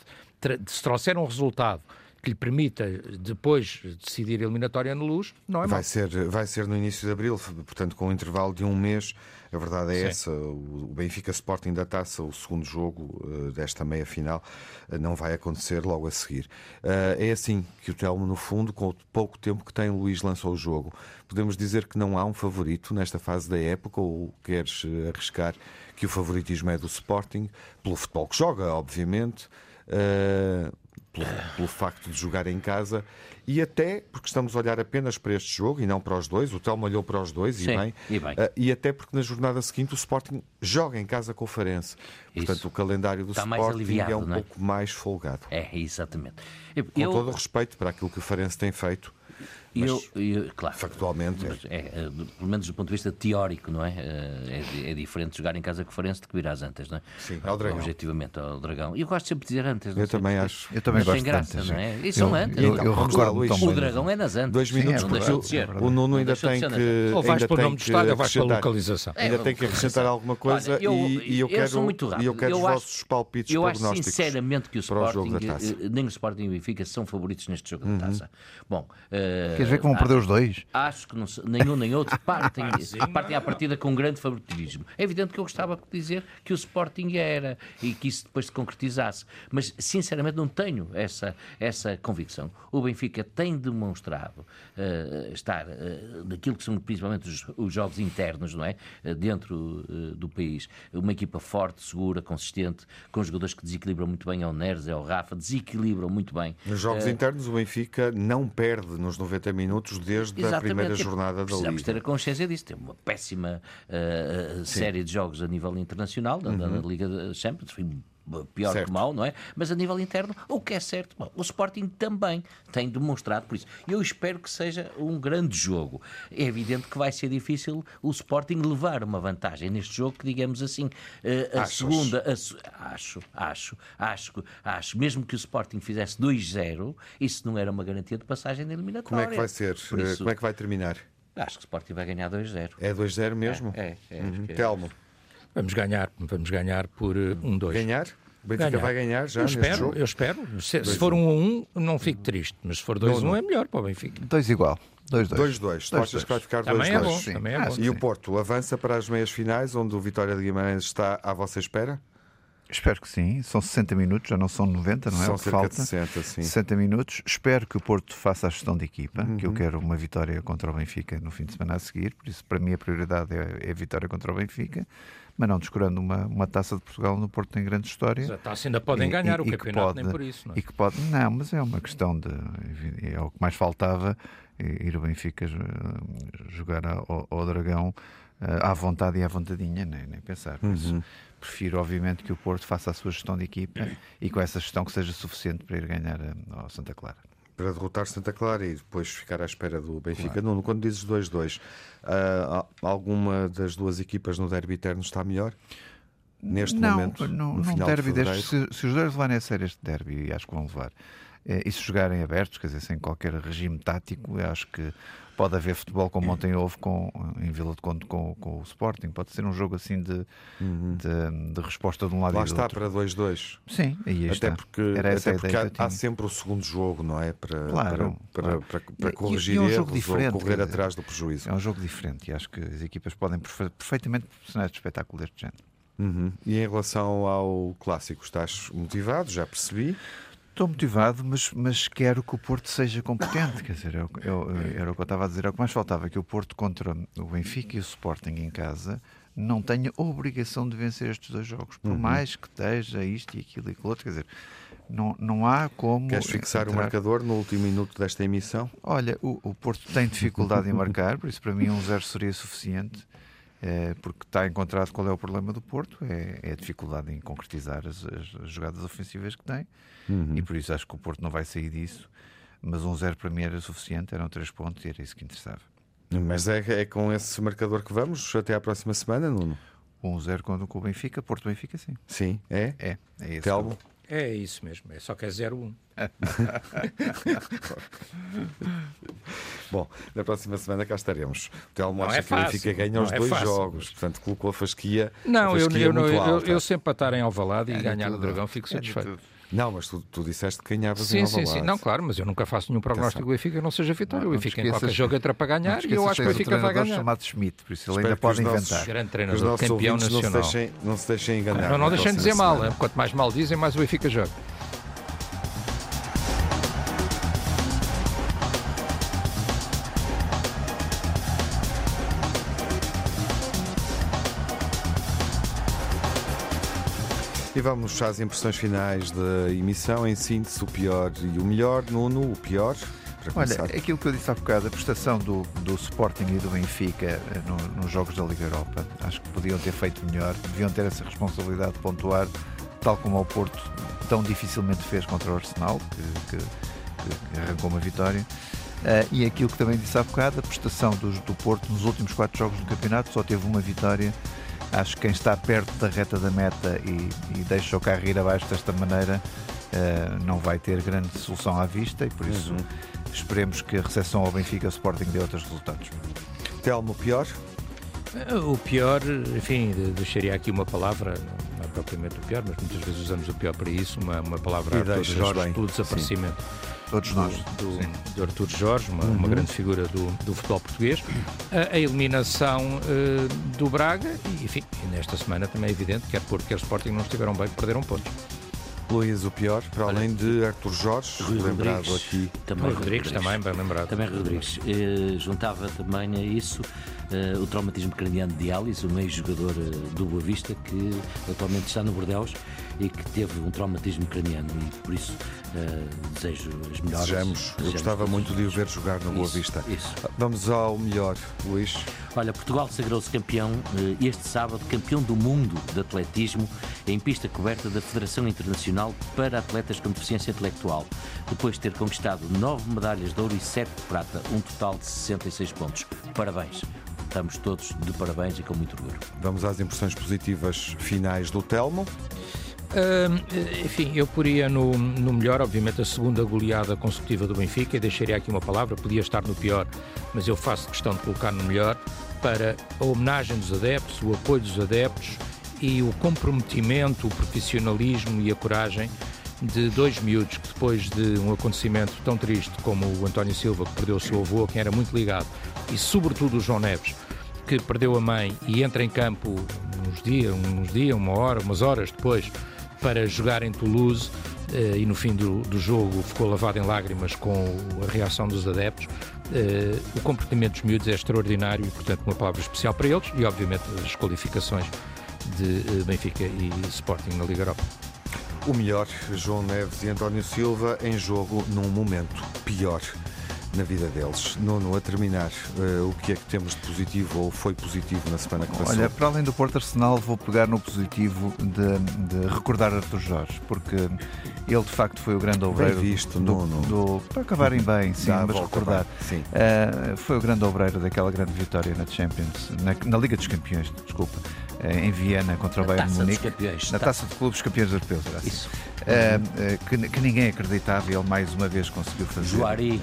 se trouxer um resultado que lhe permita depois decidir a eliminatória na luz, não é vai mau. ser Vai ser no início de abril, portanto, com um intervalo de um mês. A verdade é Sim. essa. O Benfica Sporting da Taça, o segundo jogo uh, desta meia final, uh, não vai acontecer logo a seguir. Uh, é assim que o Telmo, no fundo, com o pouco tempo que tem, o Luís lançou o jogo. Podemos dizer que não há um favorito nesta fase da época, ou queres arriscar que o favoritismo é do Sporting, pelo futebol que joga, obviamente. Uh, pelo, pelo, facto de jogar em casa e até porque estamos a olhar apenas para este jogo e não para os dois. O Telmo olhou para os dois Sim, e, bem, e, bem. Uh, e até porque na jornada seguinte o Sporting joga em casa com o Farense. Portanto, Isso. o calendário do Está Sporting é um é? pouco mais folgado. É, exatamente. Eu... Com todo o respeito para aquilo que o Farense tem feito mas, eu, eu, claro, factualmente. Mas é, é, pelo menos do ponto de vista teórico, não é? É, é, é diferente jogar em casa com o Farense do que vir às Antas, não é? Sim, ao Dragão. Objetivamente, ao Dragão. E eu gosto sempre de dizer Antas. Eu também acho. Eu também gosto tem graça, antes, não é? E são Antas. Eu, eu, eu recordo o Dragão é nas Antas. Dois minutos, Sim, de ser. O Nuno ainda tem que. Ou vais para o nome do estádio ou vais para a localização. Ainda tem que acrescentar alguma coisa e eu quero e eu quero os vossos palpites Eu acho sinceramente que o Sporting, eh, nem o Sporting e o Benfica são favoritos neste jogo da uhum. taça. Bom, queres ver que vão perder os dois? Acho que não, nenhum nem outro (laughs) partem, partem à partida com um grande favoritismo. É evidente que eu gostava de dizer que o Sporting era e que isso depois se concretizasse, mas sinceramente não tenho essa, essa convicção. O Benfica tem demonstrado uh, estar uh, naquilo que são principalmente os, os jogos internos, não é? Uh, dentro do país. Uma equipa forte, segura, consistente, com jogadores que desequilibram muito bem ao Neres, ao Rafa, desequilibram muito bem. Nos jogos internos, o Benfica não perde nos 90 minutos desde Exatamente. primeira jornada da Liga. Precisamos ter a consciência disso. Tem uma péssima uh, série de jogos a nível internacional, uhum. da, da Liga Champions. Foi pior certo. que mal, não é? Mas a nível interno, o que é certo, bom, o Sporting também tem demonstrado por isso. Eu espero que seja um grande jogo. É evidente que vai ser difícil o Sporting levar uma vantagem neste jogo, que digamos assim, eh, a Achas? segunda, a, acho, acho, acho, acho, mesmo que o Sporting fizesse 2-0, isso não era uma garantia de passagem na eliminatória. Como é que vai ser? Isso, Como é que vai terminar? Acho que o Sporting vai ganhar 2-0. É 2-0 mesmo? É, é, é, uhum. Telmo. Vamos ganhar, vamos ganhar por 1-2. Uh, um, ganhar? O Benfica ganhar. vai ganhar já eu espero, jogo? Eu espero. Se, se for 1 um a 1, um, não fico triste. Mas se for 2 a 1, um, é melhor para o Benfica. 2 igual. 2-2. 2-2. Tu achas que vai ficar 2-2? Também, é bom, também é bom. E o Porto avança para as meias finais, onde o Vitória de Guimarães está à vossa espera? Espero que sim. São 60 minutos, já não são 90, não é? São cerca falta. de 60, sim. 60 minutos. Espero que o Porto faça a gestão de equipa, uhum. que eu quero uma vitória contra o Benfica no fim de semana a seguir. Por isso, para mim, a prioridade é, é a vitória contra o Benfica mas não descurando uma, uma taça de Portugal no Porto tem grande história. A taça ainda podem e, ganhar e, o e campeonato, pode, nem por isso. Não é? E que pode, não, mas é uma questão de. É o que mais faltava, ir o Benfica jogar ao, ao Dragão eh, à vontade e à vontadinha, nem, nem pensar. Uhum. prefiro, obviamente, que o Porto faça a sua gestão de equipa e com essa gestão que seja suficiente para ir ganhar eh, ao Santa Clara para derrotar Santa Clara e depois ficar à espera do Benfica. Claro. Nuno, quando dizes 2-2, uh, alguma das duas equipas no derby eterno está melhor? Neste não, momento, não, no não derby de deste, se, se, os dois levarem a sério este derby, e acho que vão levar, e se jogarem abertos, quer dizer, sem qualquer regime tático, acho que pode haver futebol como ontem houve com, em Vila de Conde com, com o Sporting. Pode ser um jogo assim de, uhum. de, de, resposta de um lado Lá e do está outro. para 2-2. Sim, aí até está. porque, Era até porque há, há, sempre o segundo jogo, não é? Para, claro, para, claro. para, para, para corrigir e, é um jogo diferente, ou correr dizer, atrás do prejuízo. É um jogo diferente e acho que as equipas podem perfeitamente proporcionar este espetáculo deste género. Uhum. E em relação ao clássico, estás motivado? Já percebi. Estou motivado, mas, mas quero que o Porto seja competente. Quer dizer, eu, eu, era o que eu estava a dizer. É o que mais faltava, que o Porto contra o Benfica e o Sporting em casa não tenha obrigação de vencer estes dois jogos. Por uhum. mais que esteja isto e aquilo e aquilo outro. Quer dizer, não, não há como... Queres fixar entrar... o marcador no último minuto desta emissão? Olha, o, o Porto tem dificuldade em marcar, por isso para mim um zero seria suficiente é, porque está encontrado qual é o problema do Porto, é, é a dificuldade em concretizar as, as, as jogadas ofensivas que tem, uhum. e por isso acho que o Porto não vai sair disso, mas um zero para mim era suficiente, eram três pontos e era isso que interessava. Mas é, é com esse marcador que vamos até à próxima semana, Nuno? 1-0 um com o Benfica, Porto Benfica, sim. Sim, é? É, é esse. Telmo? É isso mesmo, é só que é 0-1. (laughs) Bom, na próxima semana cá estaremos. O Telmo acha é que o Benfica ganha os é dois fácil. jogos, portanto colocou a fasquia. Não, a fasquia eu, eu, eu, eu, sempre para estar em Alvalade e é ganhar o Dragão fico é satisfeito. Não, mas tu, tu disseste que ganhavas sim, em sim, sim. Não, claro, mas eu nunca faço nenhum prognóstico do Benfica que não seja vitória. o Benfica em qualquer jogo entra para ganhar e eu acho que o Benfica vai ganhar. chamado Schmidt, por isso ele ainda pode inventar. Grande treinador, campeão nacional. Não se deixem, não se deixem enganar. Não, não deixem dizer mal. Quanto mais mal dizem, mais o Benfica joga. E vamos às impressões finais da emissão. Em síntese, o pior e o melhor. Nuno, o pior. Olha, aquilo que eu disse há bocado, a prestação do, do Sporting e do Benfica eh, no, nos jogos da Liga Europa, acho que podiam ter feito melhor, deviam ter essa responsabilidade de pontuar, tal como o Porto tão dificilmente fez contra o Arsenal, que, que, que arrancou uma vitória. Uh, e aquilo que também disse há bocado, a prestação do, do Porto nos últimos quatro jogos do campeonato só teve uma vitória Acho que quem está perto da reta da meta e, e deixa o carro ir abaixo desta maneira uh, não vai ter grande solução à vista e por isso uhum. esperemos que a recepção ao Benfica Sporting dê outros resultados. Telmo, pior? O pior, enfim, deixaria aqui uma palavra, não é propriamente o pior, mas muitas vezes usamos o pior para isso, uma, uma palavra a Jorge bem. pelo desaparecimento. Sim Todos nós. Do, do Artur Jorge, uma, uhum. uma, grande figura do, do futebol português. A, a eliminação uh, do Braga e, enfim, nesta semana também é evidente que quer Porto, quer Sporting não estiveram bem, perderam pontos. Luís, o pior, para Olha, além de Artur Jorge, Rui lembrado Rodrigues, aqui. Também Rui Rodrigues, Rodrigues, também, bem lembrado. Também Rodrigues. Uh, juntava também a isso uh, o traumatismo craniano de Alice, um ex-jogador uh, do Boa Vista, que atualmente está no Bordeus e que teve um traumatismo craniano e por isso uh, desejo as melhores. Desejamos. Eu gostava muito de o ver jogar no Boa Vista. Isso. Vamos ao melhor, Luís. Olha, Portugal sagrou-se campeão este sábado, campeão do mundo de atletismo em pista coberta da Federação Internacional para Atletas com Deficiência Intelectual, depois de ter conquistado nove medalhas de ouro e sete de prata, um total de 66 pontos. Parabéns estamos todos de parabéns e com muito orgulho. Vamos às impressões positivas finais do Telmo. Enfim, eu poria no, no, melhor, obviamente, a segunda goleada consecutiva do Benfica. E deixaria aqui uma palavra, podia estar no pior, mas eu faço questão de colocar no melhor para a homenagem dos adeptos, o apoio dos adeptos e o comprometimento, o profissionalismo e a coragem de dois miúdos que depois de um acontecimento tão triste como o António Silva, que perdeu o seu avô, a quem era muito ligado, e sobretudo o João Neves, que perdeu a mãe e entra em campo uns dias, uns dias, uma hora, umas horas depois, para jogar em Toulouse eh, e no fim do, do, jogo ficou lavado em lágrimas com a reação dos adeptos. Eh, o comportamento dos miúdos é extraordinário e, portanto, uma palavra especial para eles e, obviamente, as qualificações de eh, Benfica e Sporting na Liga Europa. O melhor, João Neves e António Silva, em jogo num momento pior na vida deles. Nono, a terminar, uh, o que é que temos de positivo ou foi positivo na semana que passou? Olha, para além do Porto Arsenal, vou pegar no positivo de, de recordar Arthur Jorge, porque ele de facto foi o grande obreiro. Bem visto, do, Nono. Do, para acabarem bem, sim, Dá mas recordar. Sim. Uh, foi o grande obreiro daquela grande vitória na Champions, na, na Liga dos Campeões, desculpa eh, em Viena contra o Bayern Munique. Na taça de clubes campeões europeus, Isso. Uh, uh, que, que, ninguém acreditava, ele mais uma vez conseguiu fazer. Juari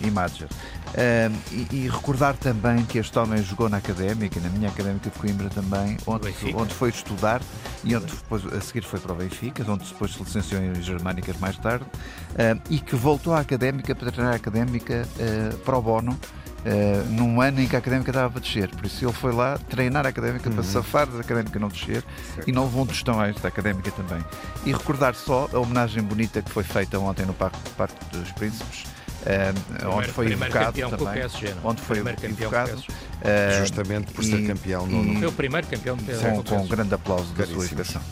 e, Madger. Uh, e, e, recordar também que este homem jogou na Académica, na minha Académica de Coimbra também, onde, onde foi estudar e onde depois, a seguir foi para o Benfica, onde depois se licenciou em Germânicas mais tarde, uh, e que voltou à Académica para treinar a Académica uh, pro bono. Uh, num ano em que a académica estava para descer. Por isso ele foi lá treinar a académica uhum. para safar da académica não descer certo. e não levou um tostão a esta académica também. E recordar só a homenagem bonita que foi feita ontem no Parque, Parque dos Príncipes uh, onde foi evocado também, PSG, onde foi evocado uh, justamente por ser campeão no, foi o primeiro campeão com, com um grande aplauso da sua educação.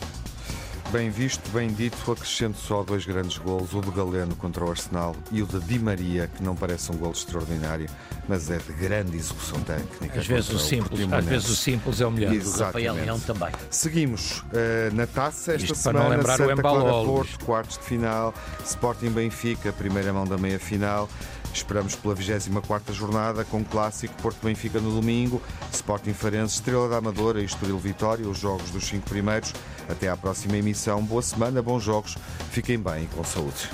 Bem visto, bem dito, acrescento só dois grandes golos, o do Galeno contra o Arsenal e o de Di Maria, que não parece um gol extraordinário, mas é de grande execução técnica. Às vezes o simples, às vezes o simples é o melhor. Exatamente. O Rafael Leão também. Seguimos uh, na taça esta Isto semana, para não lembrar Santa o Clara Porto, quartos de final, Sporting Benfica, primeira mão da meia final. Esperamos pela 24 jornada com o clássico Porto-Benfica no domingo, Sporting Farense, Estrela da Amadora e Estoril Vitória, os jogos dos cinco primeiros. Até à próxima emissão. Boa semana, bons jogos, fiquem bem e com saúde.